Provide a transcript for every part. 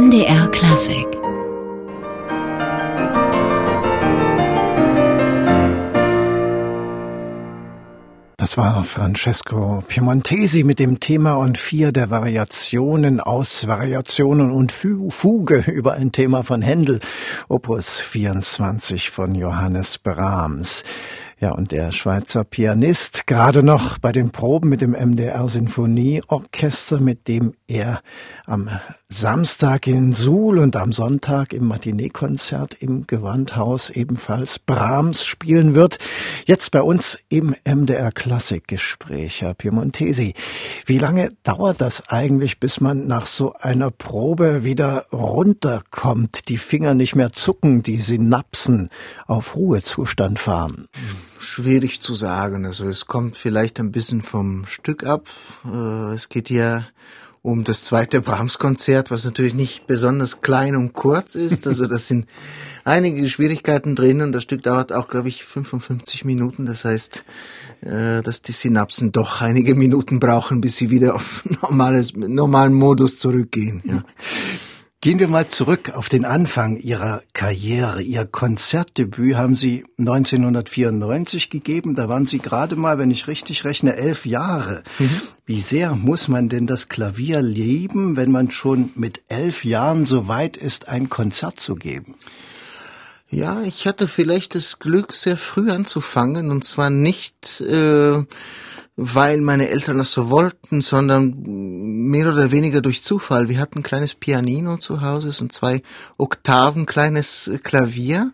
NDR Klassik Das war Francesco Piemontesi mit dem Thema und vier der Variationen aus Variationen und Fuge über ein Thema von Händel, Opus 24 von Johannes Brahms. Ja, und der Schweizer Pianist, gerade noch bei den Proben mit dem MDR Sinfonieorchester, mit dem er am Samstag in Suhl und am Sonntag im Matinee-Konzert im Gewandhaus ebenfalls Brahms spielen wird. Jetzt bei uns im MDR Klassikgespräch, Herr Piemontesi. Wie lange dauert das eigentlich, bis man nach so einer Probe wieder runterkommt, die Finger nicht mehr zucken, die Synapsen auf Ruhezustand fahren? schwierig zu sagen. Also es kommt vielleicht ein bisschen vom Stück ab. Äh, es geht ja um das zweite Brahms-Konzert, was natürlich nicht besonders klein und kurz ist. Also das sind einige Schwierigkeiten drin und das Stück dauert auch, glaube ich, 55 Minuten. Das heißt, äh, dass die Synapsen doch einige Minuten brauchen, bis sie wieder auf normales, normalen Modus zurückgehen. Ja. Gehen wir mal zurück auf den Anfang Ihrer Karriere. Ihr Konzertdebüt haben Sie 1994 gegeben. Da waren Sie gerade mal, wenn ich richtig rechne, elf Jahre. Mhm. Wie sehr muss man denn das Klavier lieben, wenn man schon mit elf Jahren so weit ist, ein Konzert zu geben? Ja, ich hatte vielleicht das Glück, sehr früh anzufangen und zwar nicht äh, weil meine Eltern das so wollten, sondern mehr oder weniger durch Zufall. Wir hatten ein kleines Pianino zu Hause, so ein zwei Oktaven kleines Klavier.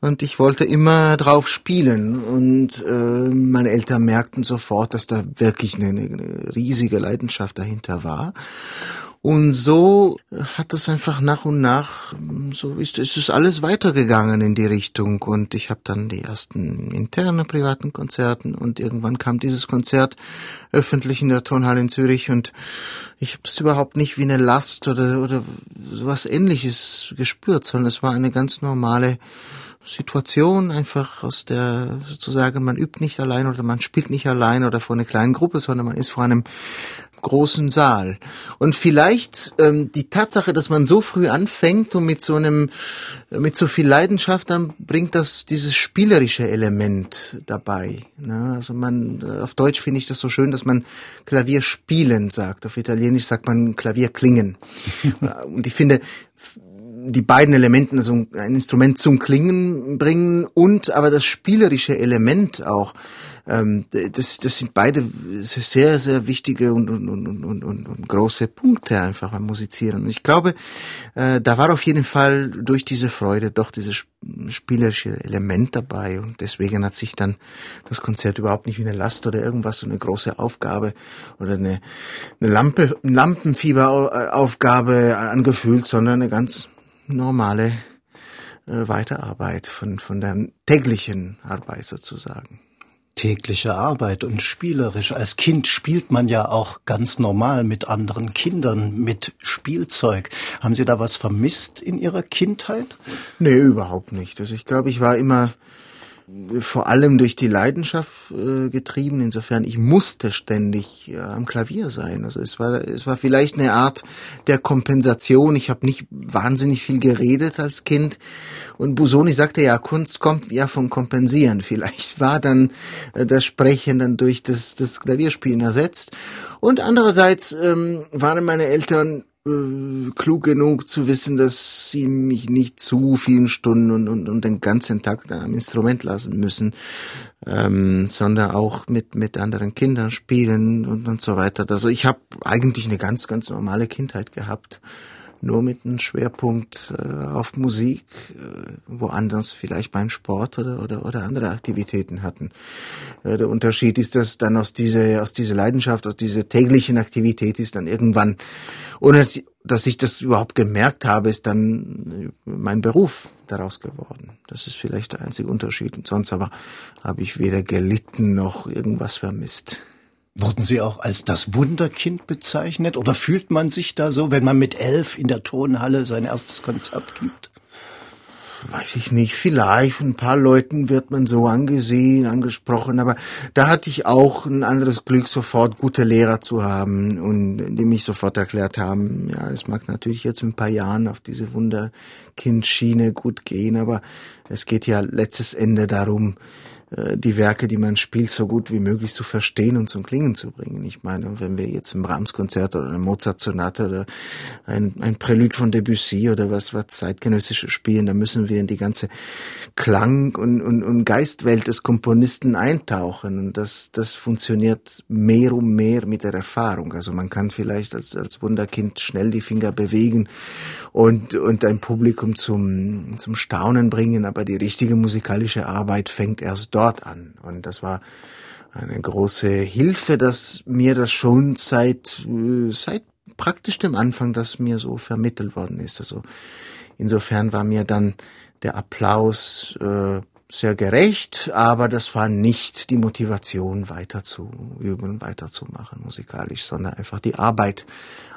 Und ich wollte immer drauf spielen. Und äh, meine Eltern merkten sofort, dass da wirklich eine, eine riesige Leidenschaft dahinter war und so hat das einfach nach und nach, so ist, ist es alles weitergegangen in die Richtung. Und ich habe dann die ersten internen privaten Konzerten und irgendwann kam dieses Konzert öffentlich in der Tonhalle in Zürich und ich habe das überhaupt nicht wie eine Last oder, oder was ähnliches gespürt, sondern es war eine ganz normale Situation, einfach aus der sozusagen, man übt nicht allein oder man spielt nicht allein oder vor einer kleinen Gruppe, sondern man ist vor einem großen Saal. Und vielleicht ähm, die Tatsache, dass man so früh anfängt und mit so einem, mit so viel Leidenschaft, dann bringt das dieses spielerische Element dabei. Ne? Also man, äh, auf Deutsch finde ich das so schön, dass man Klavier spielen sagt. Auf Italienisch sagt man Klavier klingen. und ich finde, die beiden Elementen, also ein Instrument zum Klingen bringen und aber das spielerische Element auch. Ähm, das, das sind beide sehr, sehr wichtige und, und, und, und, und, und große Punkte einfach beim Musizieren. Und ich glaube, äh, da war auf jeden Fall durch diese Freude doch dieses spielerische Element dabei. Und deswegen hat sich dann das Konzert überhaupt nicht wie eine Last oder irgendwas, so eine große Aufgabe oder eine, eine Lampe, Lampenfieberaufgabe angefühlt, sondern eine ganz normale äh, Weiterarbeit von, von der täglichen Arbeit sozusagen tägliche Arbeit und spielerisch. Als Kind spielt man ja auch ganz normal mit anderen Kindern, mit Spielzeug. Haben Sie da was vermisst in Ihrer Kindheit? Nee, überhaupt nicht. Also ich glaube, ich war immer vor allem durch die Leidenschaft äh, getrieben. Insofern, ich musste ständig äh, am Klavier sein. Also es war, es war vielleicht eine Art der Kompensation. Ich habe nicht wahnsinnig viel geredet als Kind. Und Busoni sagte ja, Kunst kommt ja vom Kompensieren. Vielleicht war dann äh, das Sprechen dann durch das, das Klavierspielen ersetzt. Und andererseits ähm, waren meine Eltern äh, klug genug zu wissen, dass sie mich nicht zu vielen Stunden und, und, und den ganzen Tag am Instrument lassen müssen, ähm, sondern auch mit, mit anderen Kindern spielen und, und so weiter. Also ich habe eigentlich eine ganz, ganz normale Kindheit gehabt nur mit einem Schwerpunkt äh, auf Musik, äh, woanders vielleicht beim Sport oder, oder, oder andere Aktivitäten hatten. Äh, der Unterschied ist, dass dann aus dieser, aus dieser Leidenschaft, aus dieser täglichen Aktivität ist dann irgendwann, ohne dass ich das überhaupt gemerkt habe, ist dann mein Beruf daraus geworden. Das ist vielleicht der einzige Unterschied. Und sonst aber habe ich weder gelitten noch irgendwas vermisst. Wurden Sie auch als das Wunderkind bezeichnet? Oder fühlt man sich da so, wenn man mit elf in der Tonhalle sein erstes Konzert gibt? weiß ich nicht, vielleicht von ein paar Leuten wird man so angesehen, angesprochen, aber da hatte ich auch ein anderes Glück, sofort gute Lehrer zu haben und die mich sofort erklärt haben, ja, es mag natürlich jetzt in ein paar Jahren auf diese Wunderkindschiene gut gehen, aber es geht ja letztes Ende darum, die Werke, die man spielt, so gut wie möglich zu verstehen und zum Klingen zu bringen. Ich meine, wenn wir jetzt ein Brahms-Konzert oder eine Mozart-Sonate oder ein, ein Prälude von Debussy oder was, was zeitgenössische spielen, dann müssen wir in die ganze Klang- und, und, und Geistwelt des Komponisten eintauchen. Und das, das funktioniert mehr und mehr mit der Erfahrung. Also man kann vielleicht als, als Wunderkind schnell die Finger bewegen und, und ein Publikum zum, zum Staunen bringen, aber die richtige musikalische Arbeit fängt erst dort an. Und das war eine große Hilfe, dass mir das schon seit, seit praktisch dem Anfang, das mir so vermittelt worden ist. Also insofern war mir dann der Applaus äh, sehr gerecht, aber das war nicht die Motivation, weiter zu üben, weiterzumachen musikalisch, sondern einfach die Arbeit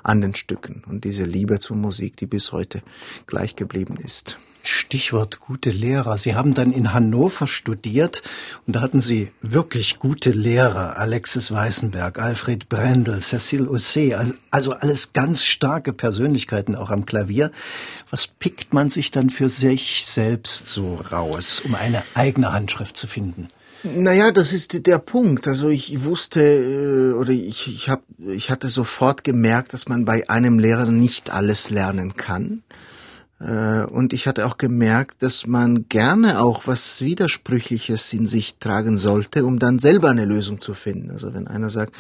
an den Stücken und diese Liebe zur Musik, die bis heute gleich geblieben ist. Stichwort gute Lehrer. Sie haben dann in Hannover studiert und da hatten Sie wirklich gute Lehrer. Alexis Weißenberg, Alfred Brendel, Cecile Ossé, also, also alles ganz starke Persönlichkeiten auch am Klavier. Was pickt man sich dann für sich selbst so raus, um eine eigene Handschrift zu finden? Naja, das ist der Punkt. Also ich wusste äh, oder ich, ich, hab, ich hatte sofort gemerkt, dass man bei einem Lehrer nicht alles lernen kann. Äh, und ich hatte auch gemerkt, dass man gerne auch was Widersprüchliches in sich tragen sollte, um dann selber eine Lösung zu finden. Also wenn einer sagt,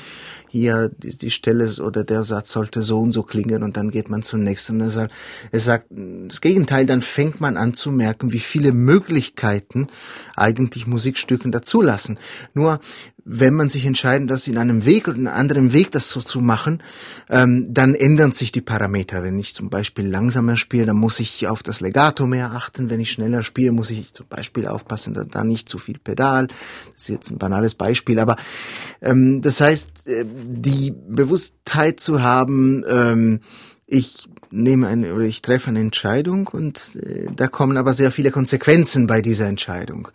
hier die Stelle oder der Satz sollte so und so klingen und dann geht man zum nächsten und sagt, er sagt das Gegenteil, dann fängt man an zu merken, wie viele Möglichkeiten eigentlich Musikstücken dazulassen. Nur wenn man sich entscheidet, das in einem Weg oder in einem anderen Weg das so zu machen, ähm, dann ändern sich die Parameter. Wenn ich zum Beispiel langsamer spiele, dann muss ich auf das Legato mehr achten. Wenn ich schneller spiele, muss ich zum Beispiel aufpassen, da, nicht zu viel Pedal. Das ist jetzt ein banales Beispiel, aber ähm, das heißt, äh, die Bewusstheit zu haben, ähm, ich nehme eine oder ich treffe eine Entscheidung und äh, da kommen aber sehr viele Konsequenzen bei dieser Entscheidung.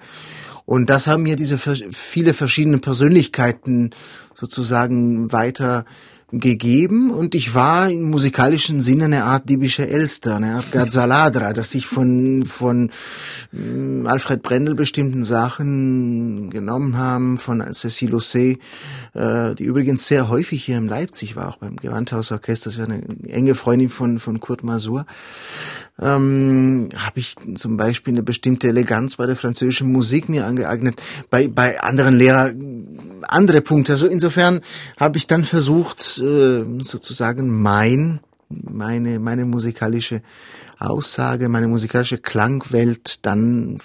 Und das haben mir diese viele verschiedene Persönlichkeiten sozusagen weiter gegeben. Und ich war im musikalischen Sinne eine Art diebische Elster, eine Art Gazzaladra, dass ich von, von mm, Alfred Brendel bestimmten Sachen genommen haben, von Cecile Ossé, äh, die übrigens sehr häufig hier in Leipzig war, auch beim Gewandhausorchester, das wäre eine enge Freundin von, von Kurt Masur, ähm, habe ich zum Beispiel eine bestimmte Eleganz bei der französischen Musik mir angeeignet, bei, bei anderen Lehrern andere Punkte. Also insofern habe ich dann versucht, äh, sozusagen mein, meine, meine musikalische Aussage, meine musikalische Klangwelt dann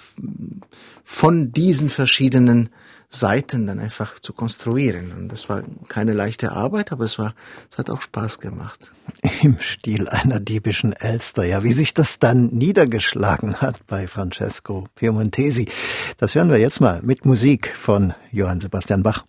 von diesen verschiedenen Seiten dann einfach zu konstruieren. Und das war keine leichte Arbeit, aber es war, es hat auch Spaß gemacht. Im Stil einer diebischen Elster. Ja, wie sich das dann niedergeschlagen hat bei Francesco Piemontesi. Das hören wir jetzt mal mit Musik von Johann Sebastian Bach.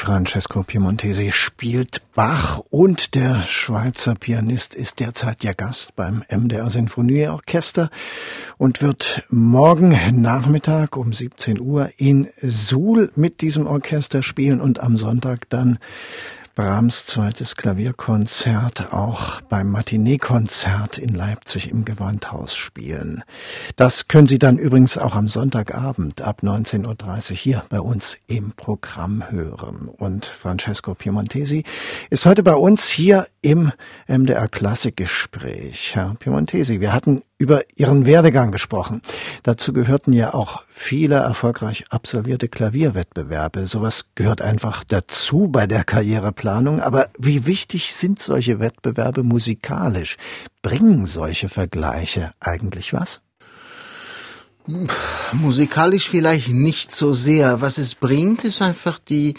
Francesco Piemontesi spielt Bach und der Schweizer Pianist ist derzeit ja Gast beim MDR Sinfonieorchester und wird morgen Nachmittag um 17 Uhr in Suhl mit diesem Orchester spielen und am Sonntag dann Brahms zweites Klavierkonzert auch beim Matinee-Konzert in Leipzig im Gewandhaus spielen. Das können Sie dann übrigens auch am Sonntagabend ab 19.30 Uhr hier bei uns im Programm hören. Und Francesco Piemontesi ist heute bei uns hier im MDR Klassikgespräch. Herr Piemontesi, wir hatten über Ihren Werdegang gesprochen. Dazu gehörten ja auch viele erfolgreich absolvierte Klavierwettbewerbe. Sowas gehört einfach dazu bei der Karriereplanung. Aber wie wichtig sind solche Wettbewerbe musikalisch? Bringen solche Vergleiche eigentlich was? Musikalisch vielleicht nicht so sehr. Was es bringt, ist einfach die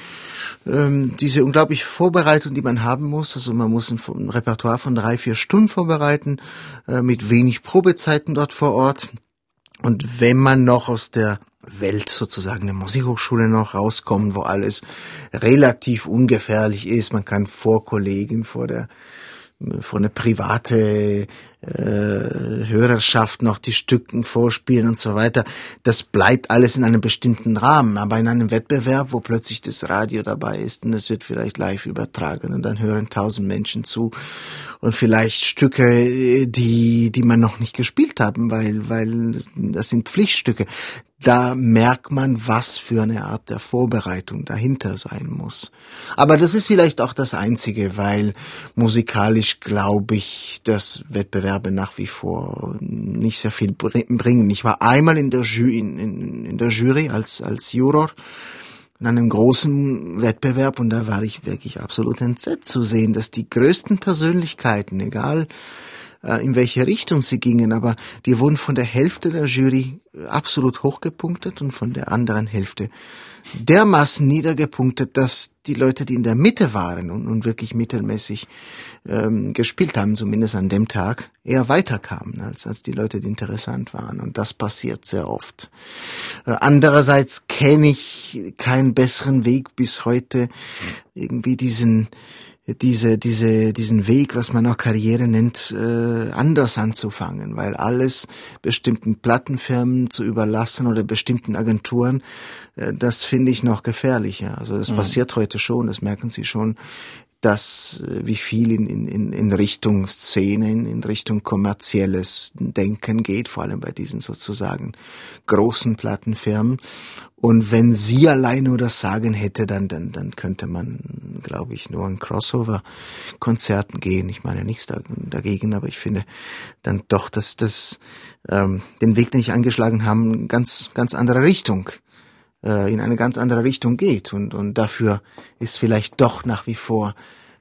ähm, diese unglaubliche Vorbereitung, die man haben muss. Also man muss ein, ein Repertoire von drei, vier Stunden vorbereiten, äh, mit wenig Probezeiten dort vor Ort. Und wenn man noch aus der Welt sozusagen der Musikhochschule noch rauskommt, wo alles relativ ungefährlich ist, man kann vor Kollegen, vor der vor eine private äh, Hörerschaft noch die Stücken vorspielen und so weiter. Das bleibt alles in einem bestimmten Rahmen. Aber in einem Wettbewerb, wo plötzlich das Radio dabei ist und es wird vielleicht live übertragen und dann hören tausend Menschen zu und vielleicht Stücke, die, die man noch nicht gespielt haben, weil, weil das sind Pflichtstücke da merkt man, was für eine Art der Vorbereitung dahinter sein muss. Aber das ist vielleicht auch das Einzige, weil musikalisch glaube ich, dass Wettbewerbe nach wie vor nicht sehr viel bringen. Ich war einmal in der Jury, in, in, in der Jury als, als Juror in einem großen Wettbewerb und da war ich wirklich absolut entsetzt zu sehen, dass die größten Persönlichkeiten, egal in welche Richtung sie gingen, aber die wurden von der Hälfte der Jury absolut hochgepunktet und von der anderen Hälfte dermaßen niedergepunktet, dass die Leute, die in der Mitte waren und, und wirklich mittelmäßig ähm, gespielt haben, zumindest an dem Tag, eher weiterkamen als, als die Leute, die interessant waren. Und das passiert sehr oft. Äh, andererseits kenne ich keinen besseren Weg bis heute, irgendwie diesen diese, diese, diesen Weg, was man auch Karriere nennt, äh, anders anzufangen, weil alles bestimmten Plattenfirmen zu überlassen oder bestimmten Agenturen, äh, das finde ich noch gefährlicher. Also das mhm. passiert heute schon, das merken Sie schon dass äh, wie viel in, in, in Richtung Szenen, in Richtung kommerzielles Denken geht, vor allem bei diesen sozusagen großen Plattenfirmen. Und wenn sie alleine nur das Sagen hätte, dann, dann, dann könnte man, glaube ich, nur an Crossover-Konzerten gehen. Ich meine nichts dagegen, aber ich finde dann doch, dass das ähm, den Weg, den ich angeschlagen haben, ganz, ganz andere Richtung äh, in eine ganz andere Richtung geht. Und, und dafür ist vielleicht doch nach wie vor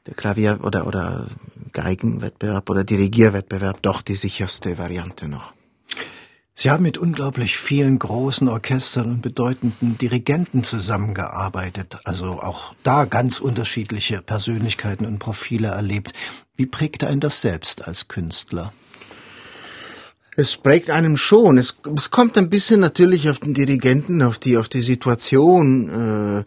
der Klavier- oder, oder Geigenwettbewerb oder Dirigierwettbewerb doch die sicherste Variante noch. Sie haben mit unglaublich vielen großen Orchestern und bedeutenden Dirigenten zusammengearbeitet, also auch da ganz unterschiedliche Persönlichkeiten und Profile erlebt. Wie prägte ein das selbst als Künstler? Es prägt einem schon. Es, es kommt ein bisschen natürlich auf den Dirigenten, auf die, auf die Situation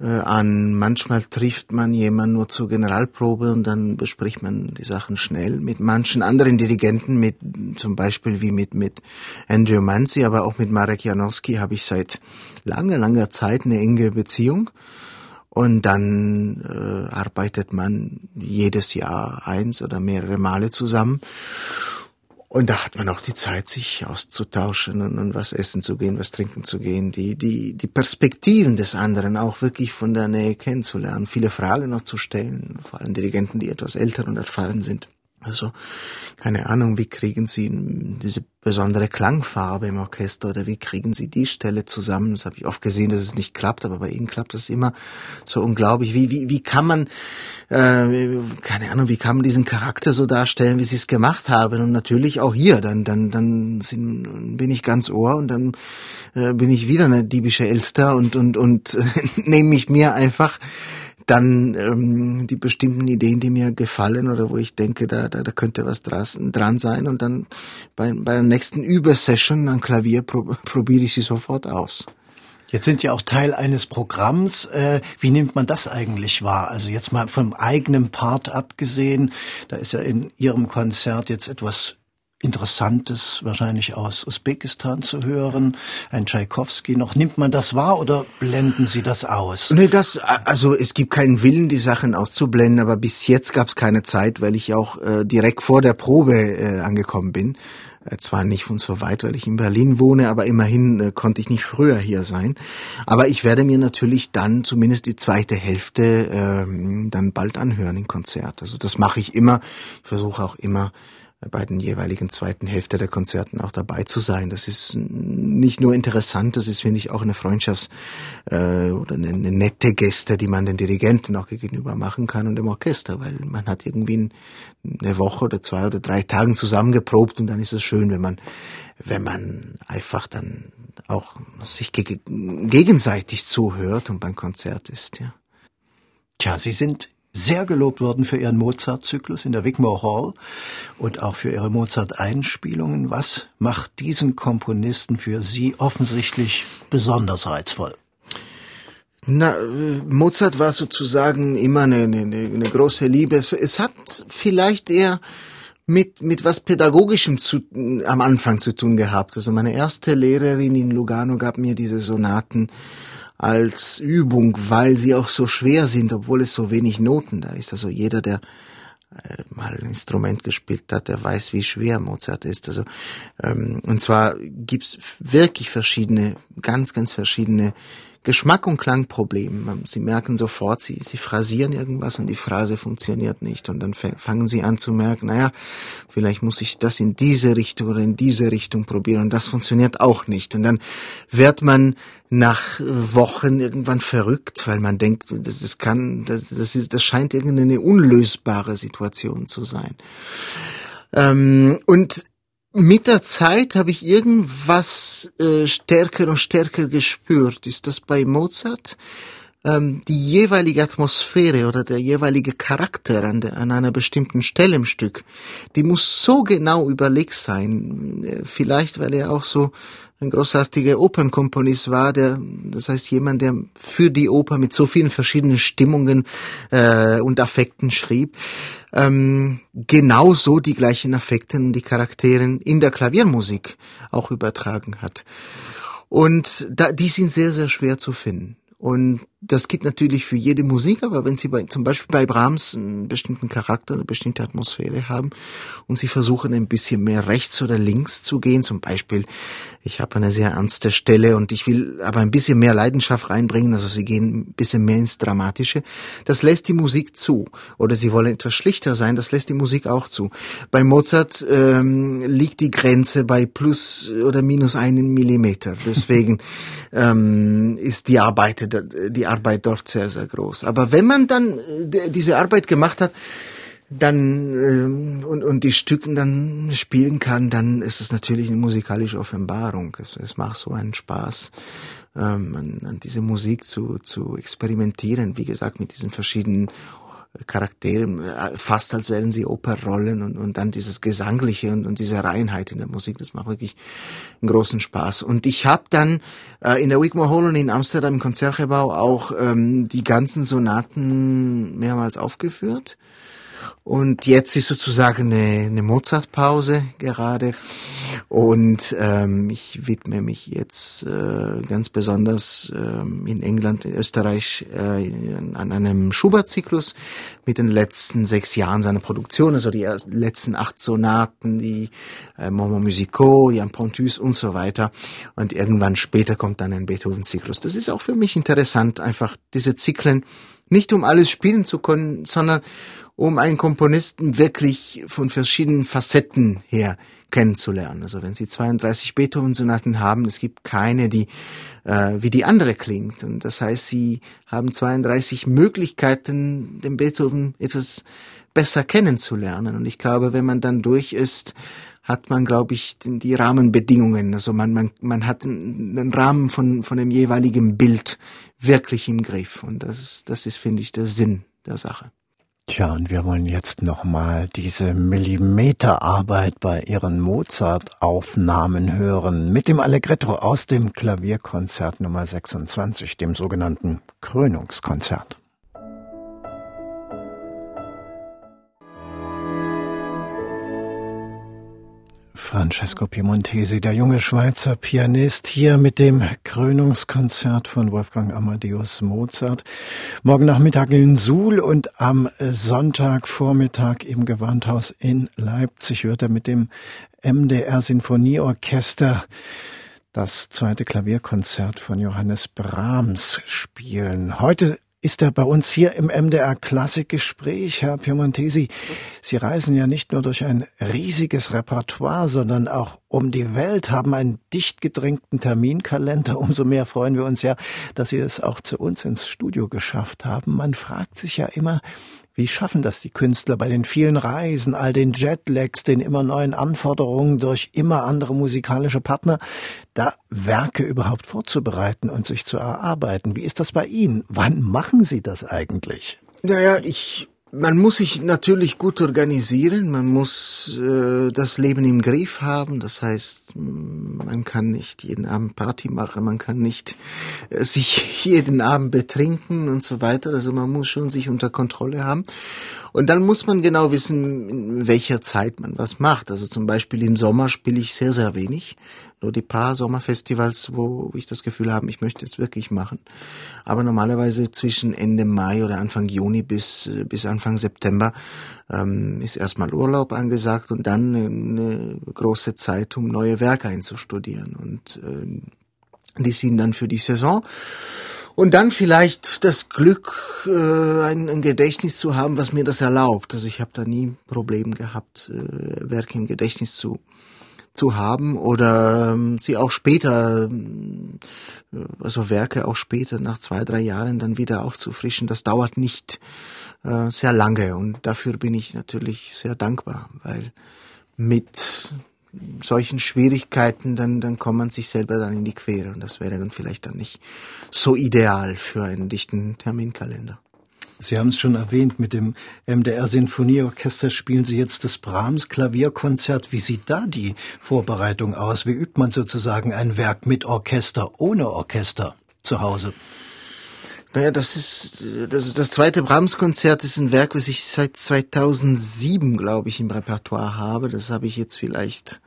äh, äh, an. Manchmal trifft man jemanden nur zur Generalprobe und dann bespricht man die Sachen schnell. Mit manchen anderen Dirigenten, mit zum Beispiel wie mit mit Andrew Manzi, aber auch mit Marek Janowski habe ich seit langer, langer Zeit eine enge Beziehung. Und dann äh, arbeitet man jedes Jahr eins oder mehrere Male zusammen. Und da hat man auch die Zeit, sich auszutauschen und, und, was essen zu gehen, was trinken zu gehen, die, die, die Perspektiven des anderen auch wirklich von der Nähe kennenzulernen, viele Fragen noch zu stellen, vor allem Dirigenten, die etwas älter und erfahren sind. Also keine Ahnung, wie kriegen Sie diese besondere Klangfarbe im Orchester oder wie kriegen Sie die Stelle zusammen? Das habe ich oft gesehen, dass es nicht klappt, aber bei Ihnen klappt es immer so unglaublich. Wie wie wie kann man äh, keine Ahnung, wie kann man diesen Charakter so darstellen, wie Sie es gemacht haben? Und natürlich auch hier, dann dann dann sind, bin ich ganz ohr und dann äh, bin ich wieder eine diebische Elster und und und nehme mich mir einfach dann ähm, die bestimmten Ideen, die mir gefallen oder wo ich denke, da, da, da könnte was dran sein und dann bei, bei der nächsten Übersession am Klavier prob probiere ich sie sofort aus. Jetzt sind Sie auch Teil eines Programms. Äh, wie nimmt man das eigentlich wahr? Also jetzt mal vom eigenen Part abgesehen, da ist ja in Ihrem Konzert jetzt etwas Interessantes wahrscheinlich aus Usbekistan zu hören, ein Tschaikowski noch. Nimmt man das wahr oder blenden Sie das aus? Nee, das, also es gibt keinen Willen, die Sachen auszublenden, aber bis jetzt gab es keine Zeit, weil ich auch äh, direkt vor der Probe äh, angekommen bin. Äh, zwar nicht von so weit, weil ich in Berlin wohne, aber immerhin äh, konnte ich nicht früher hier sein. Aber ich werde mir natürlich dann zumindest die zweite Hälfte ähm, dann bald anhören im Konzert. Also das mache ich immer. Ich versuche auch immer bei den jeweiligen zweiten Hälfte der Konzerten auch dabei zu sein. Das ist nicht nur interessant, das ist, finde ich, auch eine Freundschafts- äh, oder eine, eine nette Geste, die man den Dirigenten auch gegenüber machen kann und dem Orchester, weil man hat irgendwie eine Woche oder zwei oder drei Tagen zusammengeprobt und dann ist es schön, wenn man, wenn man einfach dann auch sich ge gegenseitig zuhört und beim Konzert ist, ja. Tja, Sie sind sehr gelobt worden für ihren Mozart-Zyklus in der Wigmore Hall und auch für ihre Mozart-Einspielungen. Was macht diesen Komponisten für Sie offensichtlich besonders reizvoll? Na, Mozart war sozusagen immer eine, eine, eine große Liebe. Es, es hat vielleicht eher mit, mit was Pädagogischem zu, am Anfang zu tun gehabt. Also meine erste Lehrerin in Lugano gab mir diese Sonaten als Übung, weil sie auch so schwer sind, obwohl es so wenig Noten da ist. Also jeder, der äh, mal ein Instrument gespielt hat, der weiß, wie schwer Mozart ist. Also ähm, und zwar gibt's wirklich verschiedene, ganz, ganz verschiedene Geschmack und Klangproblem. Sie merken sofort, sie, sie phrasieren irgendwas und die Phrase funktioniert nicht. Und dann fangen sie an zu merken, naja, vielleicht muss ich das in diese Richtung oder in diese Richtung probieren und das funktioniert auch nicht. Und dann wird man nach Wochen irgendwann verrückt, weil man denkt, das, das kann, das, das ist, das scheint irgendeine unlösbare Situation zu sein. Ähm, und mit der Zeit habe ich irgendwas äh, stärker und stärker gespürt. Ist das bei Mozart? Ähm, die jeweilige Atmosphäre oder der jeweilige Charakter an, der, an einer bestimmten Stelle im Stück, die muss so genau überlegt sein. Äh, vielleicht, weil er auch so ein großartiger Opernkomponist war, der, das heißt jemand, der für die Oper mit so vielen verschiedenen Stimmungen äh, und Affekten schrieb, ähm, genauso die gleichen Affekte und die Charakteren in der Klaviermusik auch übertragen hat. Und da, die sind sehr, sehr schwer zu finden. Und das geht natürlich für jede Musik, aber wenn Sie bei, zum Beispiel bei Brahms einen bestimmten Charakter, eine bestimmte Atmosphäre haben und Sie versuchen ein bisschen mehr rechts oder links zu gehen, zum Beispiel, ich habe eine sehr ernste Stelle und ich will aber ein bisschen mehr Leidenschaft reinbringen, also Sie gehen ein bisschen mehr ins Dramatische, das lässt die Musik zu. Oder Sie wollen etwas schlichter sein, das lässt die Musik auch zu. Bei Mozart ähm, liegt die Grenze bei plus oder minus einen Millimeter. Deswegen ähm, ist die Arbeit, die Arbeit dort sehr, sehr groß. Aber wenn man dann äh, diese Arbeit gemacht hat, dann äh, und, und die Stücken dann spielen kann, dann ist es natürlich eine musikalische Offenbarung. Es, es macht so einen Spaß, ähm, an, an diese Musik zu, zu experimentieren, wie gesagt, mit diesen verschiedenen Charakteren, äh, fast als wären sie Operrollen und, und dann dieses Gesangliche und, und diese Reinheit in der Musik, das macht wirklich einen großen Spaß. Und ich habe dann äh, in der Wigmore Hall und in Amsterdam im Konzertgebau auch ähm, die ganzen Sonaten mehrmals aufgeführt. Und jetzt ist sozusagen eine, eine Mozart-Pause gerade. Und ähm, ich widme mich jetzt äh, ganz besonders ähm, in England, in Österreich äh, an einem Schubert-Zyklus mit den letzten sechs Jahren seiner Produktion, also die ersten, letzten acht Sonaten, die äh, Moment Musical, Jan Pontus und so weiter. Und irgendwann später kommt dann ein Beethoven-Zyklus. Das ist auch für mich interessant, einfach diese Zyklen nicht um alles spielen zu können, sondern um einen Komponisten wirklich von verschiedenen Facetten her kennenzulernen. Also wenn Sie 32 Beethoven-Sonaten haben, es gibt keine, die äh, wie die andere klingt. Und das heißt, Sie haben 32 Möglichkeiten, den Beethoven etwas besser kennenzulernen. Und ich glaube, wenn man dann durch ist, hat man, glaube ich, die Rahmenbedingungen. Also man, man, man hat einen Rahmen von, von dem jeweiligen Bild wirklich im Griff. Und das, das ist, finde ich, der Sinn der Sache. Tja, und wir wollen jetzt nochmal diese Millimeterarbeit bei Ihren Mozart-Aufnahmen hören mit dem Allegretto aus dem Klavierkonzert Nummer 26, dem sogenannten Krönungskonzert. Francesco Piemontesi, der junge Schweizer Pianist, hier mit dem Krönungskonzert von Wolfgang Amadeus Mozart. Morgen Nachmittag in Suhl und am Sonntagvormittag im Gewandhaus in Leipzig wird er mit dem MDR Sinfonieorchester das zweite Klavierkonzert von Johannes Brahms spielen. Heute ist er bei uns hier im MDR Klassikgespräch. Herr Piemontesi, Sie reisen ja nicht nur durch ein riesiges Repertoire, sondern auch um die Welt, haben einen dicht gedrängten Terminkalender. Umso mehr freuen wir uns ja, dass Sie es auch zu uns ins Studio geschafft haben. Man fragt sich ja immer, wie schaffen das die Künstler bei den vielen Reisen, all den Jetlags, den immer neuen Anforderungen durch immer andere musikalische Partner, da Werke überhaupt vorzubereiten und sich zu erarbeiten? Wie ist das bei Ihnen? Wann machen Sie das eigentlich? Naja, ich man muss sich natürlich gut organisieren, man muss äh, das Leben im Griff haben, das heißt, man kann nicht jeden Abend Party machen, man kann nicht äh, sich jeden Abend betrinken und so weiter, also man muss schon sich unter Kontrolle haben. Und dann muss man genau wissen, in welcher Zeit man was macht. Also zum Beispiel im Sommer spiele ich sehr, sehr wenig. Nur die paar Sommerfestivals, wo ich das Gefühl habe, ich möchte es wirklich machen. Aber normalerweise zwischen Ende Mai oder Anfang Juni bis, bis Anfang September ähm, ist erstmal Urlaub angesagt und dann eine große Zeit, um neue Werke einzustudieren. Und äh, die sind dann für die Saison. Und dann vielleicht das Glück, äh, ein, ein Gedächtnis zu haben, was mir das erlaubt. Also ich habe da nie Probleme gehabt, äh, Werke im Gedächtnis zu zu haben oder ähm, sie auch später, äh, also Werke auch später nach zwei, drei Jahren dann wieder aufzufrischen. Das dauert nicht äh, sehr lange und dafür bin ich natürlich sehr dankbar, weil mit solchen Schwierigkeiten, dann, dann kommt man sich selber dann in die Quere und das wäre dann vielleicht dann nicht so ideal für einen dichten Terminkalender. Sie haben es schon erwähnt, mit dem MDR Sinfonieorchester spielen Sie jetzt das Brahms Klavierkonzert. Wie sieht da die Vorbereitung aus? Wie übt man sozusagen ein Werk mit Orchester, ohne Orchester zu Hause? Naja, das ist, das das zweite Brahms-Konzert ist ein Werk, was ich seit 2007, glaube ich, im Repertoire habe. Das habe ich jetzt vielleicht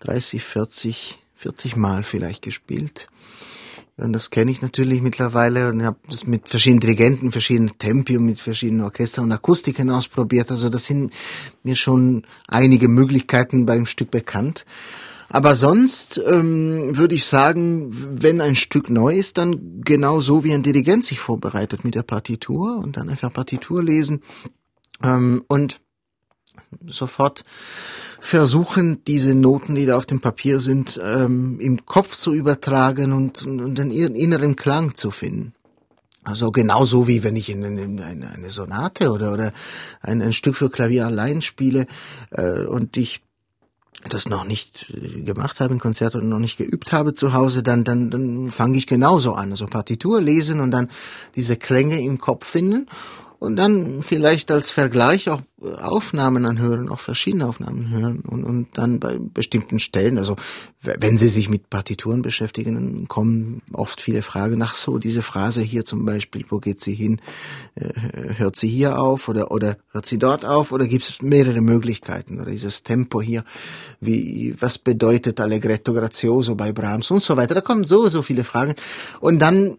30, 40, 40 Mal vielleicht gespielt. Und das kenne ich natürlich mittlerweile und habe das mit verschiedenen Dirigenten, verschiedenen Tempi und mit verschiedenen Orchestern und Akustikern ausprobiert. Also das sind mir schon einige Möglichkeiten beim Stück bekannt. Aber sonst ähm, würde ich sagen, wenn ein Stück neu ist, dann genau so wie ein Dirigent sich vorbereitet mit der Partitur und dann einfach Partitur lesen ähm, und sofort versuchen, diese Noten, die da auf dem Papier sind, ähm, im Kopf zu übertragen und, und den inneren Klang zu finden. Also genauso wie wenn ich in, in, eine, eine Sonate oder, oder ein, ein Stück für Klavier allein spiele äh, und ich das noch nicht äh, gemacht habe, ein Konzert oder noch nicht geübt habe zu Hause, dann, dann, dann fange ich genauso an. Also Partitur lesen und dann diese Klänge im Kopf finden und dann vielleicht als Vergleich auch äh, Aufnahmen anhören, auch verschiedene Aufnahmen hören und, und dann bei bestimmten Stellen, also wenn Sie sich mit Partituren beschäftigen, dann kommen oft viele Fragen nach so diese Phrase hier zum Beispiel, wo geht sie hin? Äh, hört sie hier auf oder, oder hört sie dort auf oder gibt es mehrere Möglichkeiten oder dieses Tempo hier, wie, was bedeutet Allegretto grazioso bei Brahms und so weiter. Da kommen so, so viele Fragen und dann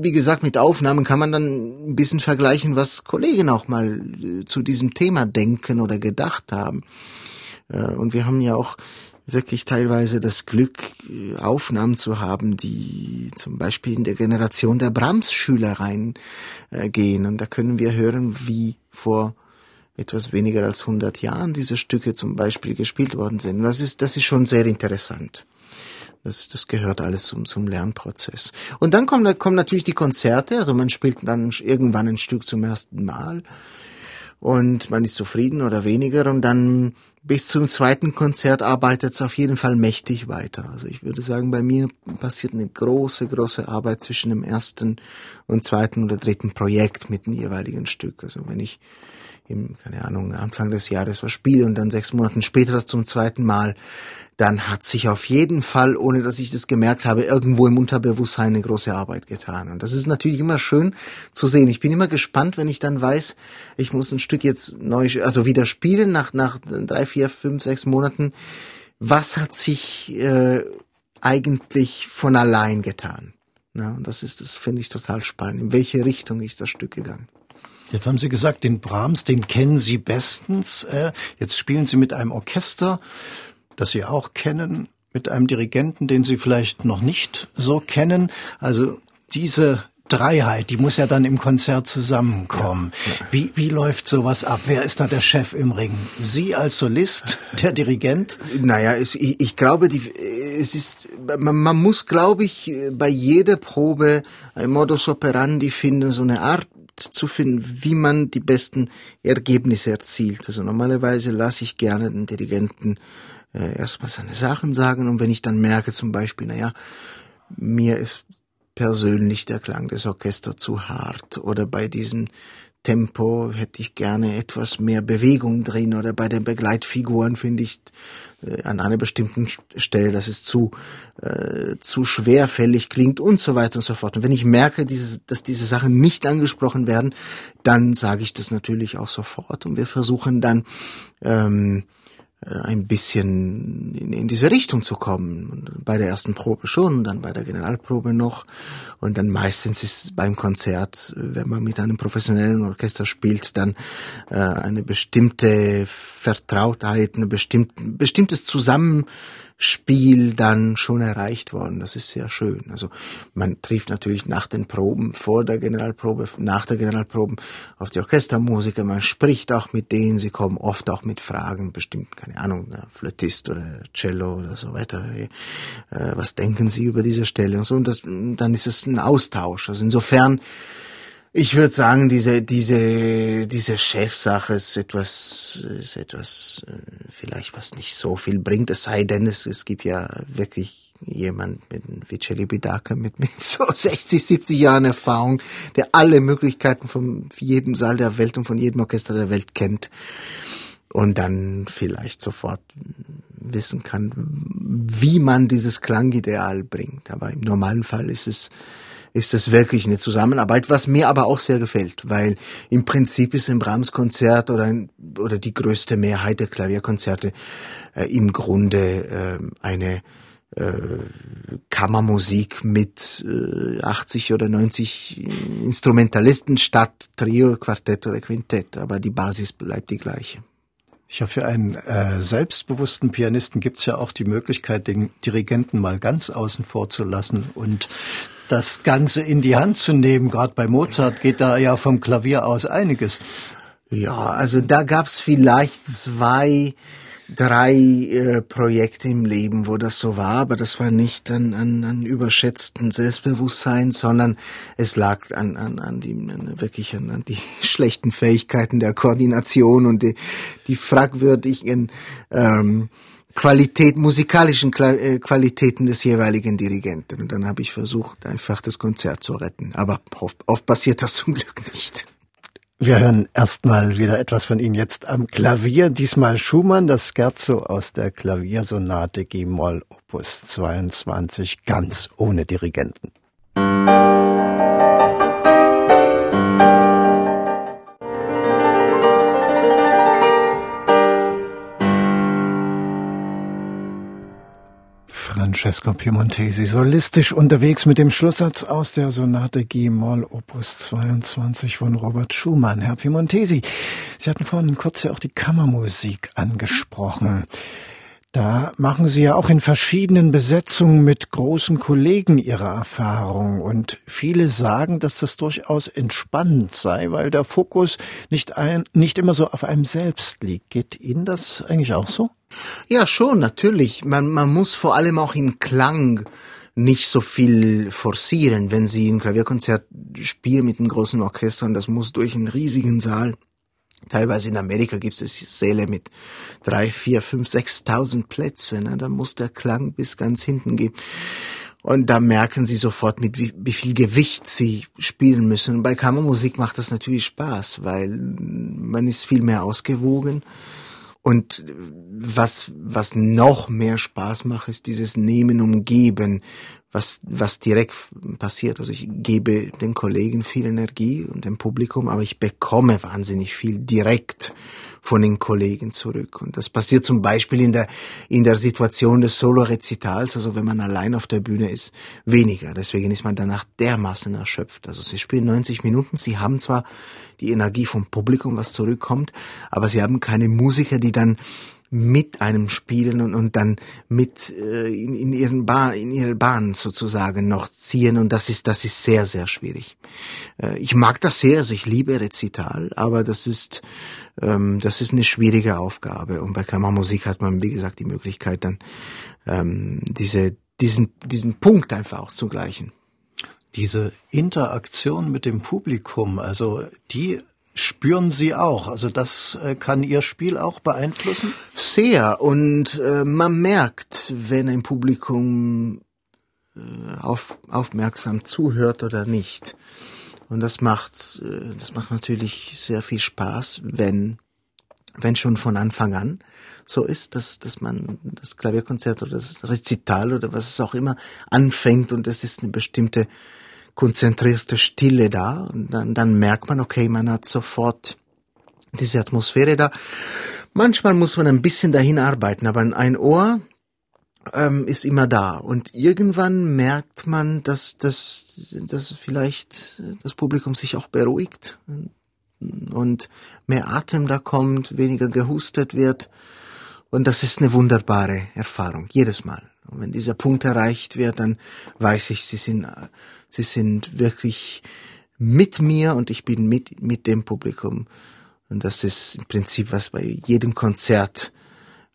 wie gesagt, mit Aufnahmen kann man dann ein bisschen vergleichen, was Kollegen auch mal äh, zu diesem Thema denken oder gedacht haben. Äh, und wir haben ja auch wirklich teilweise das Glück, äh, Aufnahmen zu haben, die zum Beispiel in der Generation der Brahms-Schüler reingehen. Und da können wir hören, wie vor etwas weniger als 100 Jahren diese Stücke zum Beispiel gespielt worden sind. Das ist, das ist schon sehr interessant. Das, das gehört alles zum, zum Lernprozess. Und dann kommen, kommen natürlich die Konzerte, also man spielt dann irgendwann ein Stück zum ersten Mal und man ist zufrieden oder weniger und dann bis zum zweiten Konzert arbeitet es auf jeden Fall mächtig weiter. Also ich würde sagen, bei mir passiert eine große, große Arbeit zwischen dem ersten und zweiten oder dritten Projekt mit dem jeweiligen Stück. Also wenn ich im, keine Ahnung, Anfang des Jahres was spiele und dann sechs Monaten später das zum zweiten Mal, dann hat sich auf jeden Fall, ohne dass ich das gemerkt habe, irgendwo im Unterbewusstsein eine große Arbeit getan. Und das ist natürlich immer schön zu sehen. Ich bin immer gespannt, wenn ich dann weiß, ich muss ein Stück jetzt neu, also wieder spielen nach, nach drei, vier, fünf, sechs Monaten. Was hat sich äh, eigentlich von allein getan? Ja, und das ist, das finde ich total spannend. In welche Richtung ist das Stück gegangen? Jetzt haben Sie gesagt, den Brahms, den kennen Sie bestens. Äh, jetzt spielen Sie mit einem Orchester das Sie auch kennen, mit einem Dirigenten, den Sie vielleicht noch nicht so kennen. Also diese Dreiheit, die muss ja dann im Konzert zusammenkommen. Ja. Wie, wie läuft sowas ab? Wer ist da der Chef im Ring? Sie als Solist, der Dirigent? Naja, es, ich, ich glaube, die, es ist, man, man muss, glaube ich, bei jeder Probe ein Modus operandi finden, so eine Art zu finden, wie man die besten Ergebnisse erzielt. Also normalerweise lasse ich gerne den Dirigenten äh, erstmal seine Sachen sagen und wenn ich dann merke zum Beispiel, naja, mir ist persönlich der Klang des Orchesters zu hart oder bei diesem Tempo hätte ich gerne etwas mehr Bewegung drin oder bei den Begleitfiguren finde ich äh, an einer bestimmten Stelle, dass es zu, äh, zu schwerfällig klingt und so weiter und so fort. Und wenn ich merke, dieses, dass diese Sachen nicht angesprochen werden, dann sage ich das natürlich auch sofort und wir versuchen dann ähm, äh, ein bisschen in, in diese Richtung zu kommen. Bei der ersten Probe schon, dann bei der Generalprobe noch. Und dann meistens ist beim Konzert, wenn man mit einem professionellen Orchester spielt, dann äh, eine bestimmte Vertrautheit, ein bestimmt, bestimmtes Zusammen Spiel dann schon erreicht worden. Das ist sehr schön. Also man trifft natürlich nach den Proben, vor der Generalprobe, nach der Generalprobe auf die Orchestermusiker. Man spricht auch mit denen. Sie kommen oft auch mit Fragen, bestimmt, keine Ahnung, Flötist oder Cello oder so weiter. Äh, was denken Sie über diese Stelle und so? Und das, dann ist es ein Austausch. Also insofern ich würde sagen, diese, diese, diese Chefsache ist etwas, ist etwas, äh, vielleicht was nicht so viel bringt, es sei denn, es, es gibt ja wirklich jemand mit wie Celli Bidaka mit, mit so 60, 70 Jahren Erfahrung, der alle Möglichkeiten von jedem Saal der Welt und von jedem Orchester der Welt kennt und dann vielleicht sofort wissen kann, wie man dieses Klangideal bringt. Aber im normalen Fall ist es ist es wirklich eine Zusammenarbeit, was mir aber auch sehr gefällt, weil im Prinzip ist ein Brahms-Konzert oder, oder die größte Mehrheit der Klavierkonzerte äh, im Grunde äh, eine äh, Kammermusik mit äh, 80 oder 90 Instrumentalisten statt Trio, Quartett oder Quintett, aber die Basis bleibt die gleiche. Ja, für einen äh, selbstbewussten Pianisten gibt's ja auch die Möglichkeit, den Dirigenten mal ganz außen vor zu lassen und das Ganze in die Hand zu nehmen. Gerade bei Mozart geht da ja vom Klavier aus einiges. Ja, also da gab's vielleicht zwei, drei äh, Projekte im Leben, wo das so war, aber das war nicht an, an, an überschätzten Selbstbewusstsein, sondern es lag an, an, an die an, wirklich an, an die schlechten Fähigkeiten der Koordination und die, die fragwürdigen ähm, Qualität, musikalischen äh, Qualitäten des jeweiligen Dirigenten. Und dann habe ich versucht, einfach das Konzert zu retten. Aber oft, oft passiert das zum Glück nicht. Wir hören erstmal wieder etwas von Ihnen jetzt am Klavier. Diesmal Schumann, das Scherzo aus der Klaviersonate G-Moll Opus 22, ganz ohne Dirigenten. Francesco Piemontesi, solistisch unterwegs mit dem Schlusssatz aus der Sonate G-Moll Opus 22 von Robert Schumann. Herr Piemontesi, Sie hatten vorhin kurz ja auch die Kammermusik angesprochen. Da machen Sie ja auch in verschiedenen Besetzungen mit großen Kollegen Ihre Erfahrung und viele sagen, dass das durchaus entspannend sei, weil der Fokus nicht ein, nicht immer so auf einem selbst liegt. Geht Ihnen das eigentlich auch so? Ja, schon, natürlich. Man, man muss vor allem auch im Klang nicht so viel forcieren, wenn Sie ein Klavierkonzert spielen mit einem großen Orchester und das muss durch einen riesigen Saal. Teilweise in Amerika gibt es Säle mit drei, vier, fünf, sechstausend Plätzen. Ne? Da muss der Klang bis ganz hinten gehen. Und da merken sie sofort, mit wie, wie viel Gewicht sie spielen müssen. Und bei Kammermusik macht das natürlich Spaß, weil man ist viel mehr ausgewogen. Und was, was noch mehr Spaß macht, ist dieses Nehmen und Geben, was, was direkt passiert. Also ich gebe den Kollegen viel Energie und dem Publikum, aber ich bekomme wahnsinnig viel direkt von den Kollegen zurück. Und das passiert zum Beispiel in der, in der Situation des Solo-Rezitals, also wenn man allein auf der Bühne ist, weniger. Deswegen ist man danach dermaßen erschöpft. Also sie spielen 90 Minuten, sie haben zwar die Energie vom Publikum, was zurückkommt, aber sie haben keine Musiker, die dann mit einem spielen und, und dann mit äh, in, in ihren Bahn, in ihre Bahn sozusagen noch ziehen und das ist das ist sehr sehr schwierig. Äh, ich mag das sehr, also ich liebe Rezital, aber das ist ähm, das ist eine schwierige Aufgabe und bei Kammermusik hat man wie gesagt die Möglichkeit dann ähm, diese diesen diesen Punkt einfach auszugleichen. Diese Interaktion mit dem Publikum, also die spüren Sie auch. Also das äh, kann Ihr Spiel auch beeinflussen? Sehr. Und äh, man merkt, wenn ein Publikum äh, auf, aufmerksam zuhört oder nicht. Und das macht, äh, das macht natürlich sehr viel Spaß, wenn, wenn schon von Anfang an so ist, dass, dass man das Klavierkonzert oder das Rezital oder was es auch immer anfängt und es ist eine bestimmte konzentrierte Stille da und dann, dann merkt man, okay, man hat sofort diese Atmosphäre da. Manchmal muss man ein bisschen dahin arbeiten, aber ein Ohr ähm, ist immer da. Und irgendwann merkt man, dass, dass, dass vielleicht das Publikum sich auch beruhigt und mehr Atem da kommt, weniger gehustet wird. Und das ist eine wunderbare Erfahrung, jedes Mal. Und wenn dieser Punkt erreicht wird, dann weiß ich, sie sind, sie sind wirklich mit mir und ich bin mit, mit dem Publikum. Und das ist im Prinzip, was bei jedem Konzert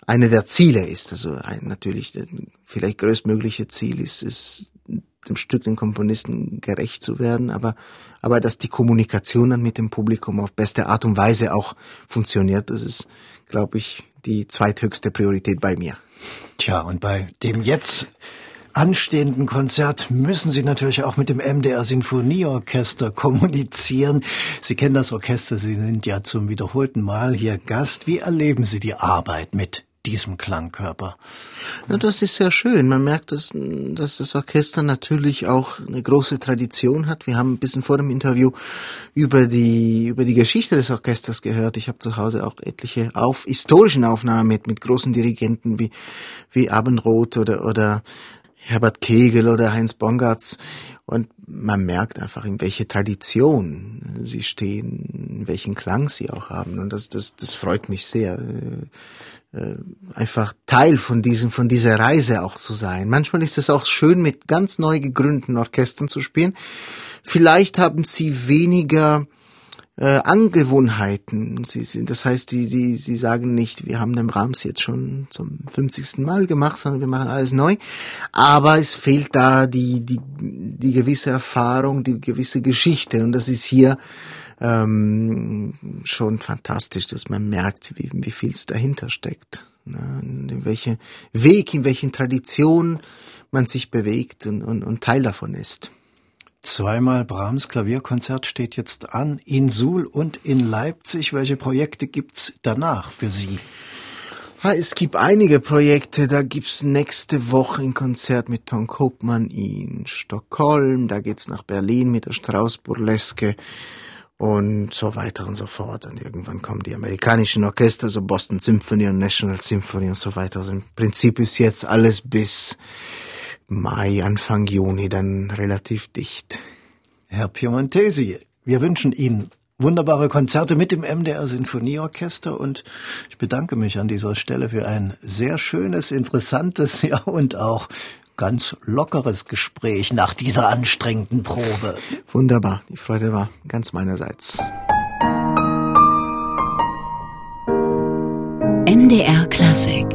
eine der Ziele ist. Also ein, natürlich vielleicht größtmögliche Ziel ist, ist dem Stück den Komponisten gerecht zu werden, aber, aber dass die Kommunikation dann mit dem Publikum auf beste Art und Weise auch funktioniert, das ist, glaube ich, die zweithöchste Priorität bei mir. Tja, und bei dem jetzt anstehenden Konzert müssen Sie natürlich auch mit dem MDR Sinfonieorchester kommunizieren. Sie kennen das Orchester, Sie sind ja zum wiederholten Mal hier Gast. Wie erleben Sie die Arbeit mit diesem Klangkörper? Ja, das ist sehr schön. Man merkt, dass, dass das Orchester natürlich auch eine große Tradition hat. Wir haben ein bisschen vor dem Interview über die, über die Geschichte des Orchesters gehört. Ich habe zu Hause auch etliche auf, historischen Aufnahmen mit, mit großen Dirigenten wie, wie Abendroth oder, oder Herbert Kegel oder Heinz Bongartz. Und man merkt einfach, in welche Tradition sie stehen, welchen Klang sie auch haben. Und das, das, das freut mich sehr äh, einfach Teil von diesem, von dieser Reise auch zu sein. Manchmal ist es auch schön, mit ganz neu gegründeten Orchestern zu spielen. Vielleicht haben sie weniger äh, Angewohnheiten. Sie sind, das heißt, sie, sie, sie sagen nicht, wir haben den Brahms jetzt schon zum 50. Mal gemacht, sondern wir machen alles neu. Aber es fehlt da die, die, die gewisse Erfahrung, die gewisse Geschichte. Und das ist hier ähm, schon fantastisch, dass man merkt, wie, wie viel es dahinter steckt. Ne? In welche Weg, in welchen Traditionen man sich bewegt und, und, und Teil davon ist. Zweimal Brahms Klavierkonzert steht jetzt an, in Suhl und in Leipzig. Welche Projekte gibt's danach für Sie? Es gibt einige Projekte. Da gibt's nächste Woche ein Konzert mit Tom Kopmann in Stockholm. Da geht's nach Berlin mit der Strauß Burleske und so weiter und so fort. Und irgendwann kommen die amerikanischen Orchester, so Boston Symphony und National Symphony und so weiter. Also im Prinzip ist jetzt alles bis Mai, Anfang Juni dann relativ dicht. Herr Piemontesi, wir wünschen Ihnen wunderbare Konzerte mit dem MDR Sinfonieorchester und ich bedanke mich an dieser Stelle für ein sehr schönes, interessantes, ja und auch ganz lockeres Gespräch nach dieser anstrengenden Probe. Wunderbar, die Freude war ganz meinerseits. MDR Klassik